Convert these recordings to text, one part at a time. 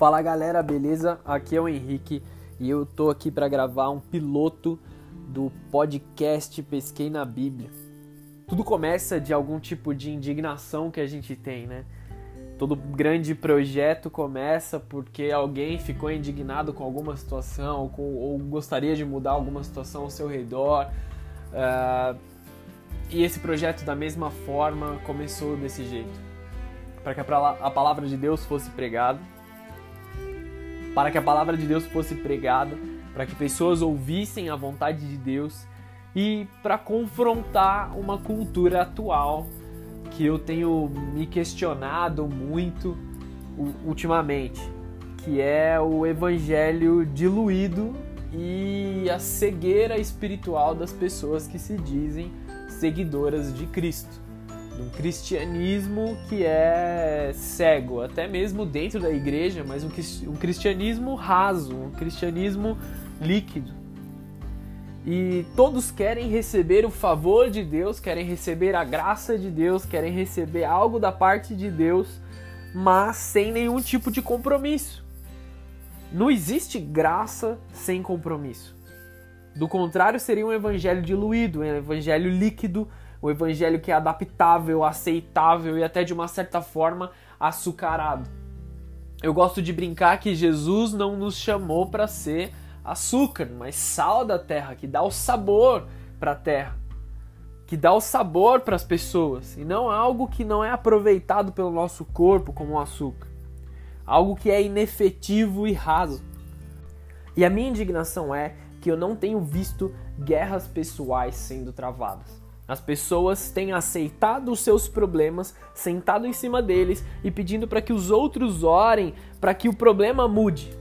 Fala galera, beleza? Aqui é o Henrique e eu tô aqui para gravar um piloto do podcast Pesquei na Bíblia. Tudo começa de algum tipo de indignação que a gente tem, né? Todo grande projeto começa porque alguém ficou indignado com alguma situação ou, com, ou gostaria de mudar alguma situação ao seu redor. Uh, e esse projeto, da mesma forma, começou desse jeito para que a palavra de Deus fosse pregada para que a palavra de Deus fosse pregada, para que pessoas ouvissem a vontade de Deus e para confrontar uma cultura atual que eu tenho me questionado muito ultimamente, que é o evangelho diluído e a cegueira espiritual das pessoas que se dizem seguidoras de Cristo um cristianismo que é cego, até mesmo dentro da igreja, mas um cristianismo raso, um cristianismo líquido. E todos querem receber o favor de Deus, querem receber a graça de Deus, querem receber algo da parte de Deus, mas sem nenhum tipo de compromisso. Não existe graça sem compromisso. Do contrário, seria um evangelho diluído, um evangelho líquido, o evangelho que é adaptável, aceitável e até de uma certa forma açucarado. Eu gosto de brincar que Jesus não nos chamou para ser açúcar, mas sal da terra, que dá o sabor para a terra, que dá o sabor para as pessoas, e não algo que não é aproveitado pelo nosso corpo como um açúcar. Algo que é inefetivo e raso. E a minha indignação é que eu não tenho visto guerras pessoais sendo travadas. As pessoas têm aceitado os seus problemas, sentado em cima deles e pedindo para que os outros orem para que o problema mude.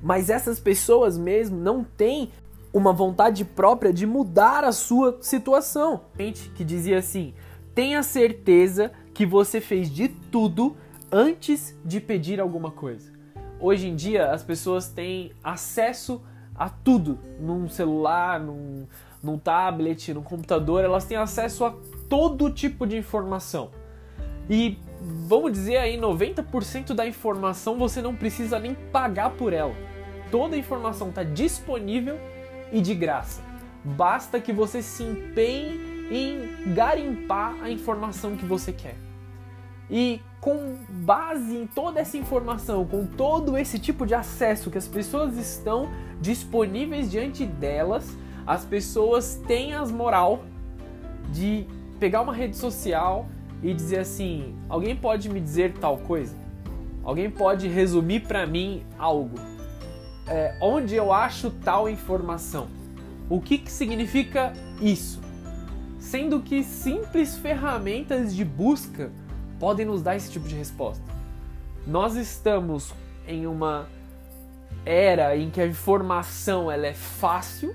Mas essas pessoas mesmo não têm uma vontade própria de mudar a sua situação. Gente que dizia assim: tenha certeza que você fez de tudo antes de pedir alguma coisa. Hoje em dia as pessoas têm acesso a tudo num celular, num, num tablet, num computador, elas têm acesso a todo tipo de informação. E vamos dizer aí, 90% da informação você não precisa nem pagar por ela. Toda a informação está disponível e de graça. Basta que você se empenhe em garimpar a informação que você quer. E com base em toda essa informação, com todo esse tipo de acesso que as pessoas estão disponíveis diante delas, as pessoas têm as moral de pegar uma rede social e dizer assim: alguém pode me dizer tal coisa? Alguém pode resumir para mim algo? É, onde eu acho tal informação? O que, que significa isso? Sendo que simples ferramentas de busca podem nos dar esse tipo de resposta. Nós estamos em uma era em que a informação ela é fácil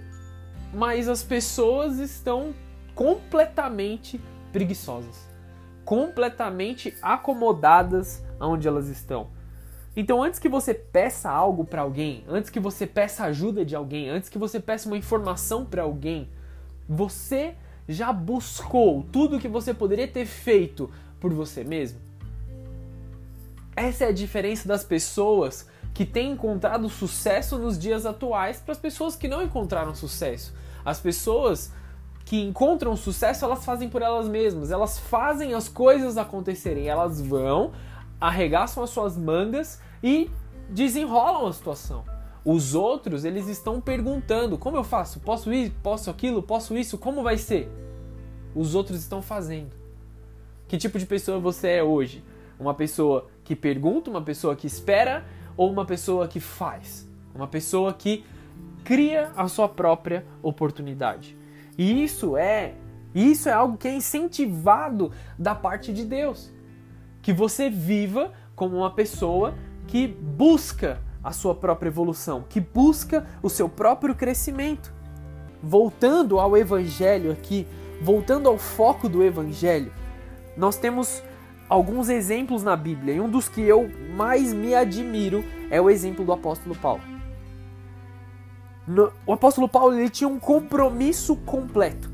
mas as pessoas estão completamente preguiçosas, completamente acomodadas onde elas estão. Então, antes que você peça algo para alguém, antes que você peça ajuda de alguém, antes que você peça uma informação para alguém, você já buscou tudo que você poderia ter feito por você mesmo? Essa é a diferença das pessoas que têm encontrado sucesso nos dias atuais para as pessoas que não encontraram sucesso. As pessoas que encontram sucesso, elas fazem por elas mesmas, elas fazem as coisas acontecerem, elas vão, arregaçam as suas mangas e desenrolam a situação. Os outros, eles estão perguntando: como eu faço? Posso ir? Posso aquilo? Posso isso? Como vai ser? Os outros estão fazendo. Que tipo de pessoa você é hoje? Uma pessoa que pergunta, uma pessoa que espera ou uma pessoa que faz? Uma pessoa que cria a sua própria oportunidade. E isso é, isso é algo que é incentivado da parte de Deus. Que você viva como uma pessoa que busca a sua própria evolução, que busca o seu próprio crescimento. Voltando ao evangelho aqui, voltando ao foco do evangelho, nós temos alguns exemplos na Bíblia, e um dos que eu mais me admiro é o exemplo do apóstolo Paulo. No, o apóstolo Paulo ele tinha um compromisso completo.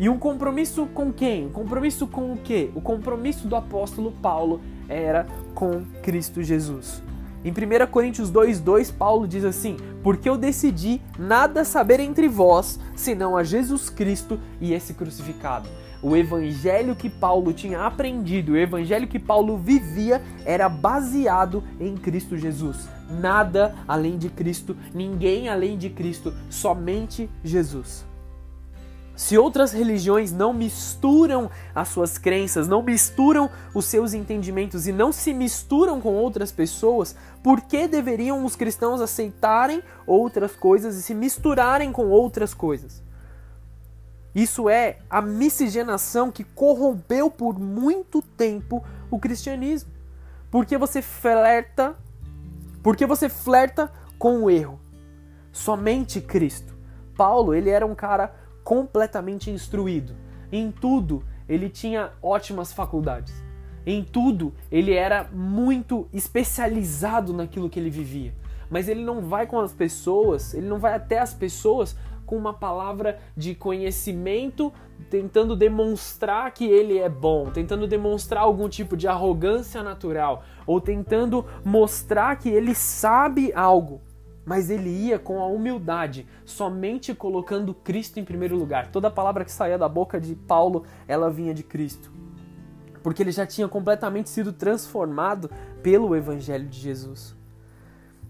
E um compromisso com quem? Um compromisso com o quê? O compromisso do apóstolo Paulo era com Cristo Jesus. Em 1 Coríntios 2,2, Paulo diz assim: Porque eu decidi nada saber entre vós, senão a Jesus Cristo e esse crucificado. O evangelho que Paulo tinha aprendido, o evangelho que Paulo vivia, era baseado em Cristo Jesus. Nada além de Cristo, ninguém além de Cristo, somente Jesus. Se outras religiões não misturam as suas crenças, não misturam os seus entendimentos e não se misturam com outras pessoas, por que deveriam os cristãos aceitarem outras coisas e se misturarem com outras coisas? Isso é a miscigenação que corrompeu por muito tempo o cristianismo. Porque você flerta, porque você flerta com o erro. Somente Cristo. Paulo, ele era um cara completamente instruído. Em tudo, ele tinha ótimas faculdades. Em tudo, ele era muito especializado naquilo que ele vivia. Mas ele não vai com as pessoas, ele não vai até as pessoas com uma palavra de conhecimento, tentando demonstrar que ele é bom, tentando demonstrar algum tipo de arrogância natural, ou tentando mostrar que ele sabe algo mas ele ia com a humildade, somente colocando Cristo em primeiro lugar. Toda palavra que saía da boca de Paulo, ela vinha de Cristo. Porque ele já tinha completamente sido transformado pelo evangelho de Jesus.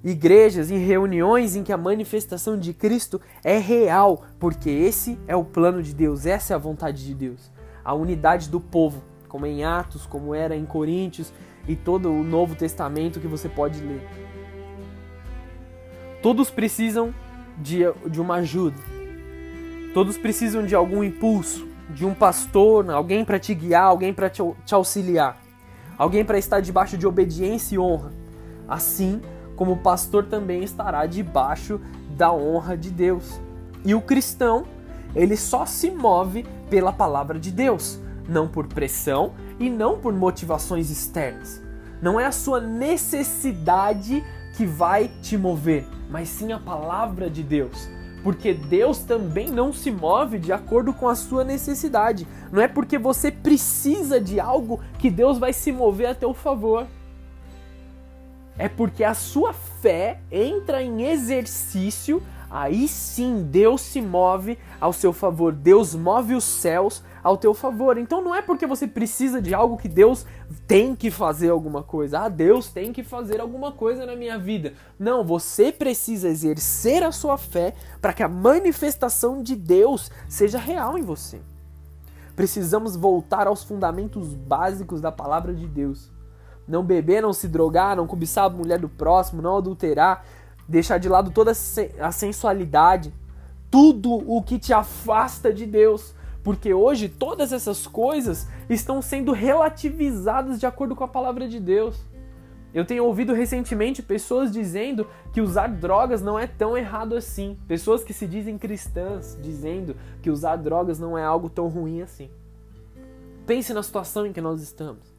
Igrejas em reuniões em que a manifestação de Cristo é real, porque esse é o plano de Deus, essa é a vontade de Deus. A unidade do povo, como em Atos, como era em Coríntios e todo o Novo Testamento que você pode ler. Todos precisam de, de uma ajuda. Todos precisam de algum impulso, de um pastor, alguém para te guiar, alguém para te, te auxiliar, alguém para estar debaixo de obediência e honra. Assim como pastor também estará debaixo da honra de Deus. E o cristão, ele só se move pela palavra de Deus, não por pressão e não por motivações externas. Não é a sua necessidade que vai te mover, mas sim a palavra de Deus. Porque Deus também não se move de acordo com a sua necessidade. Não é porque você precisa de algo que Deus vai se mover a teu favor. É porque a sua fé entra em exercício, aí sim Deus se move ao seu favor. Deus move os céus ao teu favor. Então não é porque você precisa de algo que Deus tem que fazer alguma coisa. Ah, Deus tem que fazer alguma coisa na minha vida. Não, você precisa exercer a sua fé para que a manifestação de Deus seja real em você. Precisamos voltar aos fundamentos básicos da palavra de Deus. Não beber, não se drogar, não cobiçar a mulher do próximo, não adulterar, deixar de lado toda a sensualidade, tudo o que te afasta de Deus porque hoje todas essas coisas estão sendo relativizadas de acordo com a palavra de Deus. Eu tenho ouvido recentemente pessoas dizendo que usar drogas não é tão errado assim. Pessoas que se dizem cristãs dizendo que usar drogas não é algo tão ruim assim. Pense na situação em que nós estamos.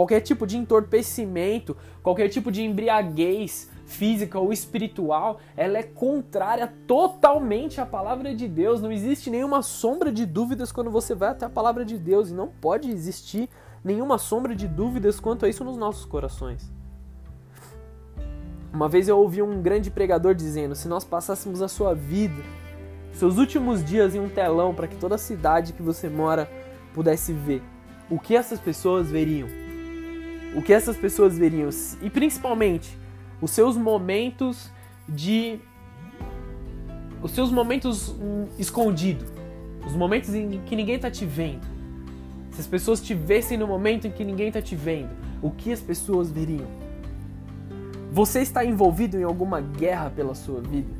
Qualquer tipo de entorpecimento, qualquer tipo de embriaguez, física ou espiritual, ela é contrária totalmente à palavra de Deus. Não existe nenhuma sombra de dúvidas quando você vai até a palavra de Deus e não pode existir nenhuma sombra de dúvidas quanto a isso nos nossos corações. Uma vez eu ouvi um grande pregador dizendo: se nós passássemos a sua vida, seus últimos dias em um telão para que toda a cidade que você mora pudesse ver, o que essas pessoas veriam? O que essas pessoas veriam? E principalmente, os seus momentos de os seus momentos escondidos, os momentos em que ninguém está te vendo. Se as pessoas te vissem no momento em que ninguém está te vendo, o que as pessoas veriam? Você está envolvido em alguma guerra pela sua vida?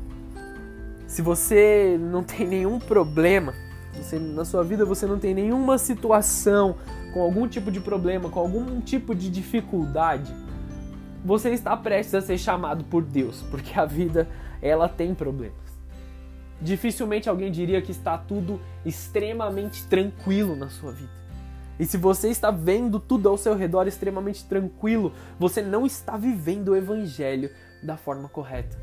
Se você não tem nenhum problema, você, na sua vida você não tem nenhuma situação com algum tipo de problema, com algum tipo de dificuldade, você está prestes a ser chamado por Deus, porque a vida ela tem problemas. Dificilmente alguém diria que está tudo extremamente tranquilo na sua vida. E se você está vendo tudo ao seu redor extremamente tranquilo, você não está vivendo o evangelho da forma correta.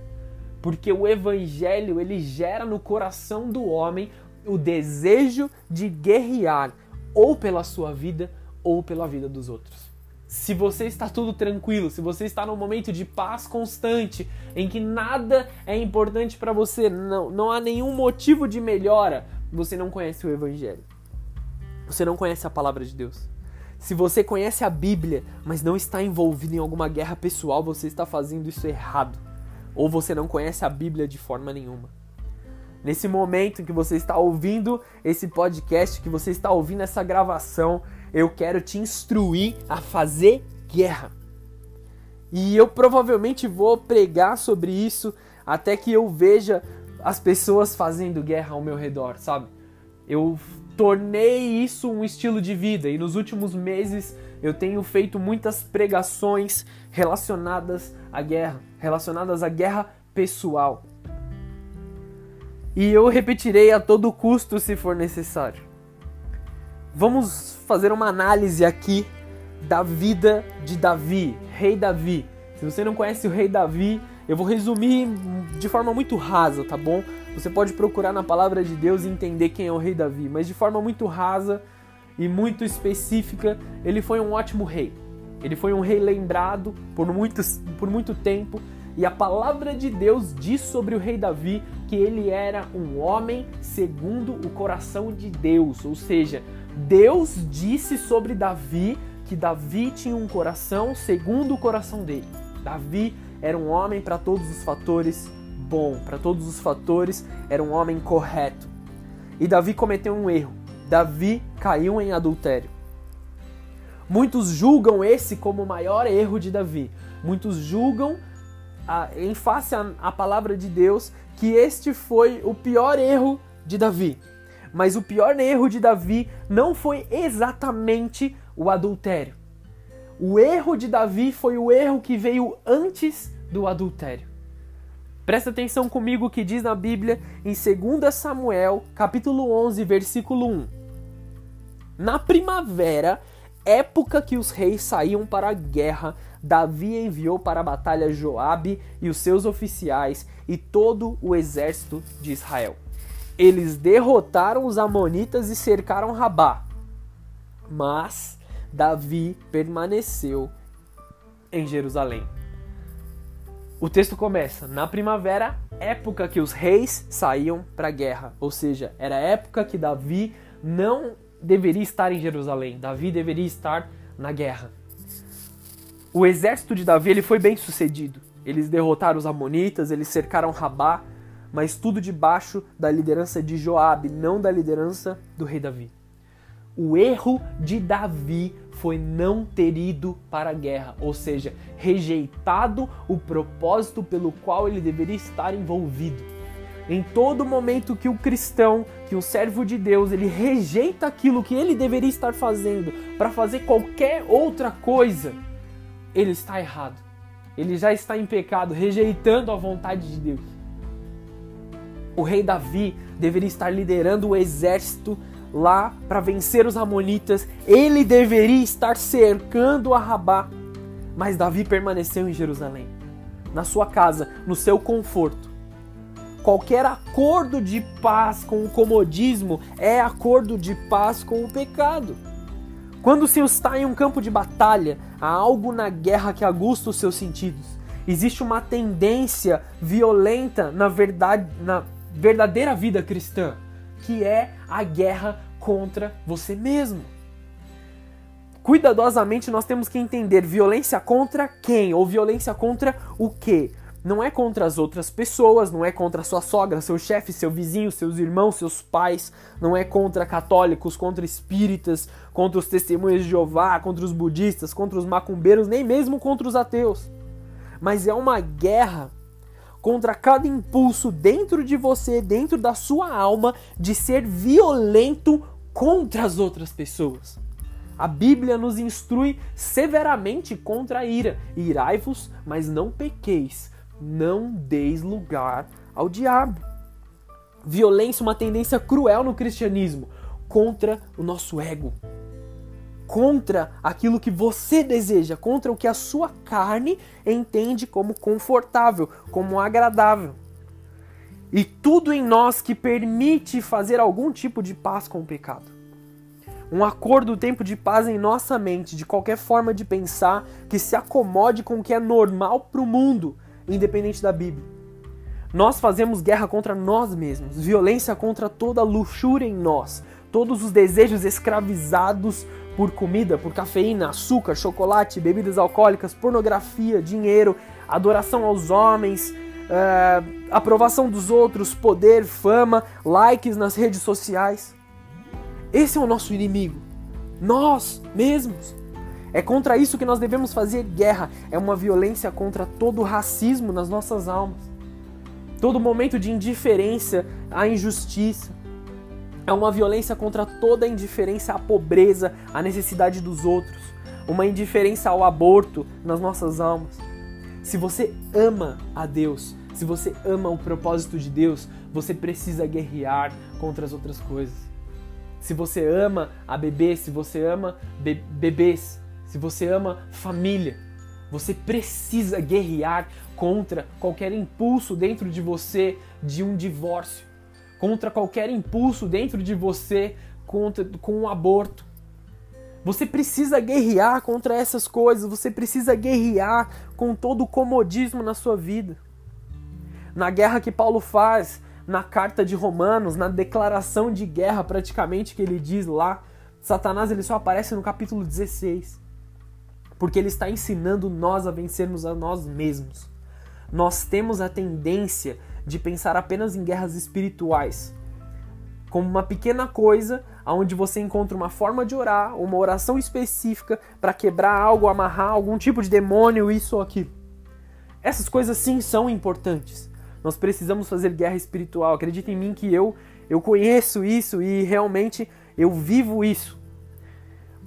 Porque o evangelho, ele gera no coração do homem o desejo de guerrear ou pela sua vida ou pela vida dos outros. se você está tudo tranquilo, se você está num momento de paz constante, em que nada é importante para você, não, não há nenhum motivo de melhora, você não conhece o Evangelho. Você não conhece a palavra de Deus. Se você conhece a Bíblia, mas não está envolvido em alguma guerra pessoal, você está fazendo isso errado. Ou você não conhece a Bíblia de forma nenhuma. Nesse momento que você está ouvindo esse podcast, que você está ouvindo essa gravação, eu quero te instruir a fazer guerra. E eu provavelmente vou pregar sobre isso até que eu veja as pessoas fazendo guerra ao meu redor, sabe? Eu tornei isso um estilo de vida e nos últimos meses eu tenho feito muitas pregações relacionadas à guerra, relacionadas à guerra pessoal. E eu repetirei a todo custo se for necessário. Vamos fazer uma análise aqui da vida de Davi, rei Davi. Se você não conhece o rei Davi, eu vou resumir de forma muito rasa, tá bom? Você pode procurar na palavra de Deus e entender quem é o rei Davi, mas de forma muito rasa e muito específica, ele foi um ótimo rei. Ele foi um rei lembrado por, muitos, por muito tempo, e a palavra de Deus diz sobre o rei Davi que ele era um homem segundo o coração de Deus, ou seja, Deus disse sobre Davi que Davi tinha um coração segundo o coração dele. Davi era um homem para todos os fatores bom, para todos os fatores era um homem correto. E Davi cometeu um erro. Davi caiu em adultério. Muitos julgam esse como o maior erro de Davi. Muitos julgam, a, em face à palavra de Deus, que este foi o pior erro de Davi. Mas o pior erro de Davi não foi exatamente o adultério. O erro de Davi foi o erro que veio antes do adultério. Presta atenção comigo o que diz na Bíblia em 2 Samuel, capítulo 11, versículo 1. Na primavera, época que os reis saíam para a guerra, Davi enviou para a batalha Joabe e os seus oficiais e todo o exército de Israel eles derrotaram os Amonitas e cercaram Rabá. Mas Davi permaneceu em Jerusalém. O texto começa na primavera, época que os reis saíam para a guerra, ou seja, era época que Davi não deveria estar em Jerusalém, Davi deveria estar na guerra. O exército de Davi ele foi bem sucedido. Eles derrotaram os amonitas, eles cercaram Rabá, mas tudo debaixo da liderança de Joabe, não da liderança do rei Davi. O erro de Davi foi não ter ido para a guerra, ou seja, rejeitado o propósito pelo qual ele deveria estar envolvido. Em todo momento que o cristão, que o servo de Deus, ele rejeita aquilo que ele deveria estar fazendo para fazer qualquer outra coisa, ele está errado. Ele já está em pecado, rejeitando a vontade de Deus o rei Davi deveria estar liderando o exército lá para vencer os amonitas. Ele deveria estar cercando a Rabá. Mas Davi permaneceu em Jerusalém, na sua casa, no seu conforto. Qualquer acordo de paz com o comodismo é acordo de paz com o pecado. Quando se está em um campo de batalha, há algo na guerra que agusta os seus sentidos. Existe uma tendência violenta na verdade, na verdadeira vida cristã, que é a guerra contra você mesmo. Cuidadosamente nós temos que entender violência contra quem ou violência contra o quê? Não é contra as outras pessoas, não é contra sua sogra, seu chefe, seu vizinho, seus irmãos, seus pais, não é contra católicos, contra espíritas, contra os testemunhas de Jeová, contra os budistas, contra os macumbeiros, nem mesmo contra os ateus. Mas é uma guerra contra cada impulso dentro de você, dentro da sua alma, de ser violento contra as outras pessoas. A Bíblia nos instrui severamente contra a ira. Irai-vos, mas não pequeis. Não deis lugar ao diabo. Violência, uma tendência cruel no cristianismo contra o nosso ego, contra aquilo que você deseja, contra o que a sua carne entende como confortável, como agradável. E tudo em nós que permite fazer algum tipo de paz com o pecado. Um acordo, tempo de paz em nossa mente, de qualquer forma de pensar que se acomode com o que é normal para o mundo, independente da Bíblia. Nós fazemos guerra contra nós mesmos, violência contra toda luxúria em nós, todos os desejos escravizados por comida, por cafeína, açúcar, chocolate, bebidas alcoólicas, pornografia, dinheiro, adoração aos homens, uh, aprovação dos outros, poder, fama, likes nas redes sociais. Esse é o nosso inimigo. Nós mesmos. É contra isso que nós devemos fazer guerra. É uma violência contra todo o racismo nas nossas almas. Todo momento de indiferença à injustiça. É uma violência contra toda a indiferença à pobreza, à necessidade dos outros. Uma indiferença ao aborto nas nossas almas. Se você ama a Deus, se você ama o propósito de Deus, você precisa guerrear contra as outras coisas se você ama a bebê, se você ama be bebês, se você ama família, você precisa guerrear contra qualquer impulso dentro de você de um divórcio, contra qualquer impulso dentro de você contra, com um aborto. Você precisa guerrear contra essas coisas, você precisa guerrear com todo o comodismo na sua vida. Na guerra que Paulo faz na carta de Romanos, na declaração de guerra praticamente que ele diz lá, Satanás ele só aparece no capítulo 16. Porque ele está ensinando nós a vencermos a nós mesmos. Nós temos a tendência de pensar apenas em guerras espirituais, como uma pequena coisa onde você encontra uma forma de orar, uma oração específica para quebrar algo, amarrar algum tipo de demônio, isso ou aquilo. Essas coisas sim são importantes. Nós precisamos fazer guerra espiritual. Acredita em mim que eu eu conheço isso e realmente eu vivo isso.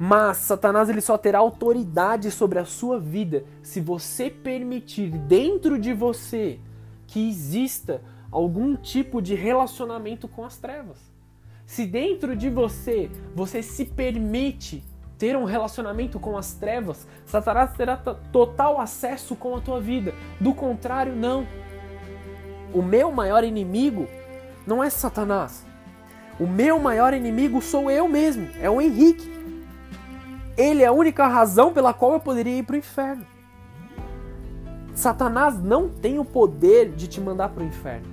Mas Satanás ele só terá autoridade sobre a sua vida se você permitir dentro de você que exista algum tipo de relacionamento com as trevas. Se dentro de você você se permite ter um relacionamento com as trevas, Satanás terá total acesso com a tua vida. Do contrário, não. O meu maior inimigo não é Satanás. O meu maior inimigo sou eu mesmo, é o Henrique. Ele é a única razão pela qual eu poderia ir para o inferno. Satanás não tem o poder de te mandar para o inferno.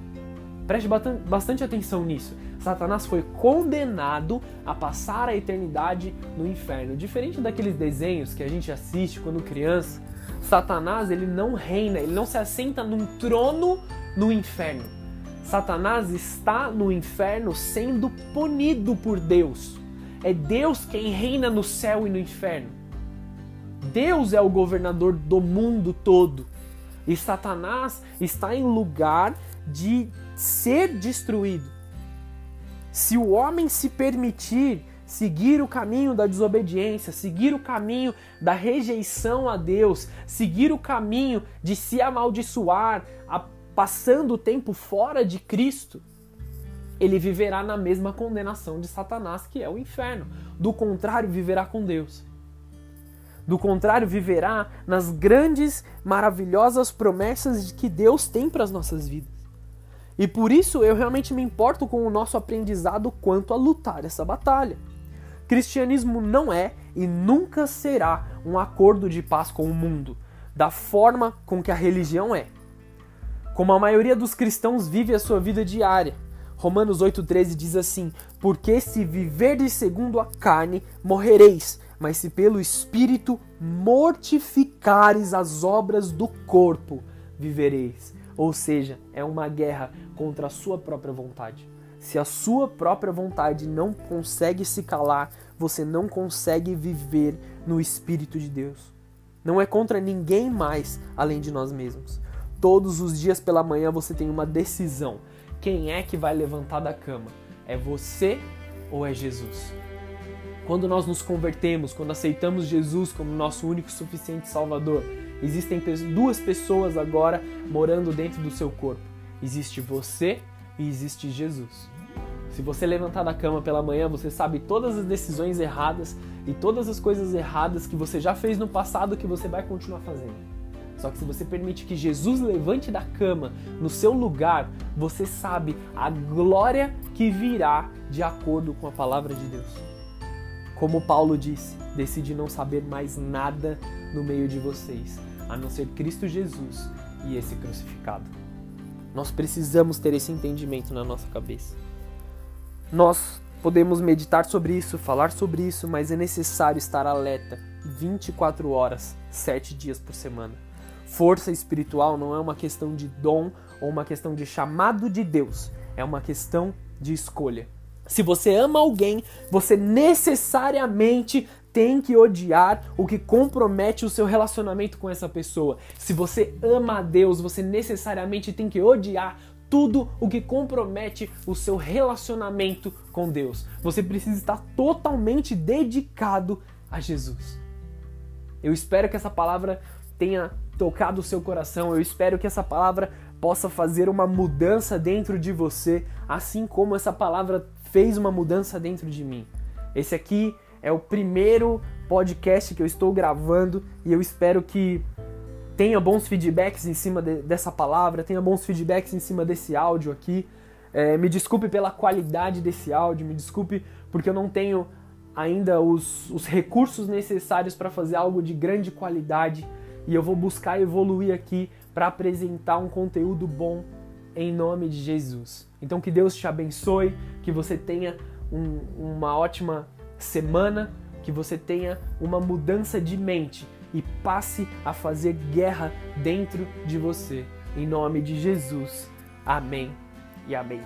Preste bastante atenção nisso. Satanás foi condenado a passar a eternidade no inferno. Diferente daqueles desenhos que a gente assiste quando criança, Satanás ele não reina, ele não se assenta num trono no inferno. Satanás está no inferno sendo punido por Deus. É Deus quem reina no céu e no inferno. Deus é o governador do mundo todo. E Satanás está em lugar de ser destruído. Se o homem se permitir seguir o caminho da desobediência, seguir o caminho da rejeição a Deus, seguir o caminho de se amaldiçoar, a, passando o tempo fora de Cristo, ele viverá na mesma condenação de Satanás, que é o inferno. Do contrário, viverá com Deus. Do contrário, viverá nas grandes, maravilhosas promessas que Deus tem para as nossas vidas. E por isso eu realmente me importo com o nosso aprendizado quanto a lutar essa batalha. Cristianismo não é e nunca será um acordo de paz com o mundo, da forma com que a religião é. Como a maioria dos cristãos vive a sua vida diária. Romanos 8,13 diz assim: Porque se viverdes segundo a carne, morrereis, mas se pelo Espírito mortificares as obras do corpo, vivereis. Ou seja, é uma guerra contra a sua própria vontade. Se a sua própria vontade não consegue se calar, você não consegue viver no Espírito de Deus. Não é contra ninguém mais além de nós mesmos. Todos os dias pela manhã você tem uma decisão. Quem é que vai levantar da cama? É você ou é Jesus? Quando nós nos convertemos, quando aceitamos Jesus como nosso único suficiente Salvador, existem duas pessoas agora morando dentro do seu corpo. Existe você e existe Jesus. Se você levantar da cama pela manhã, você sabe todas as decisões erradas e todas as coisas erradas que você já fez no passado que você vai continuar fazendo. Só que se você permite que Jesus levante da cama no seu lugar, você sabe a glória que virá de acordo com a palavra de Deus. Como Paulo disse, decidi não saber mais nada no meio de vocês, a não ser Cristo Jesus e esse crucificado. Nós precisamos ter esse entendimento na nossa cabeça. Nós podemos meditar sobre isso, falar sobre isso, mas é necessário estar alerta 24 horas, 7 dias por semana. Força espiritual não é uma questão de dom ou uma questão de chamado de Deus, é uma questão de escolha. Se você ama alguém, você necessariamente tem que odiar o que compromete o seu relacionamento com essa pessoa. Se você ama a Deus, você necessariamente tem que odiar tudo o que compromete o seu relacionamento com Deus. Você precisa estar totalmente dedicado a Jesus. Eu espero que essa palavra tenha tocado o seu coração. Eu espero que essa palavra possa fazer uma mudança dentro de você, assim como essa palavra fez uma mudança dentro de mim. Esse aqui é o primeiro podcast que eu estou gravando e eu espero que tenha bons feedbacks em cima de, dessa palavra, tenha bons feedbacks em cima desse áudio aqui. É, me desculpe pela qualidade desse áudio, me desculpe porque eu não tenho ainda os, os recursos necessários para fazer algo de grande qualidade e eu vou buscar evoluir aqui para apresentar um conteúdo bom em nome de Jesus. Então que Deus te abençoe, que você tenha um, uma ótima semana, que você tenha uma mudança de mente e passe a fazer guerra dentro de você. Em nome de Jesus. Amém e amém.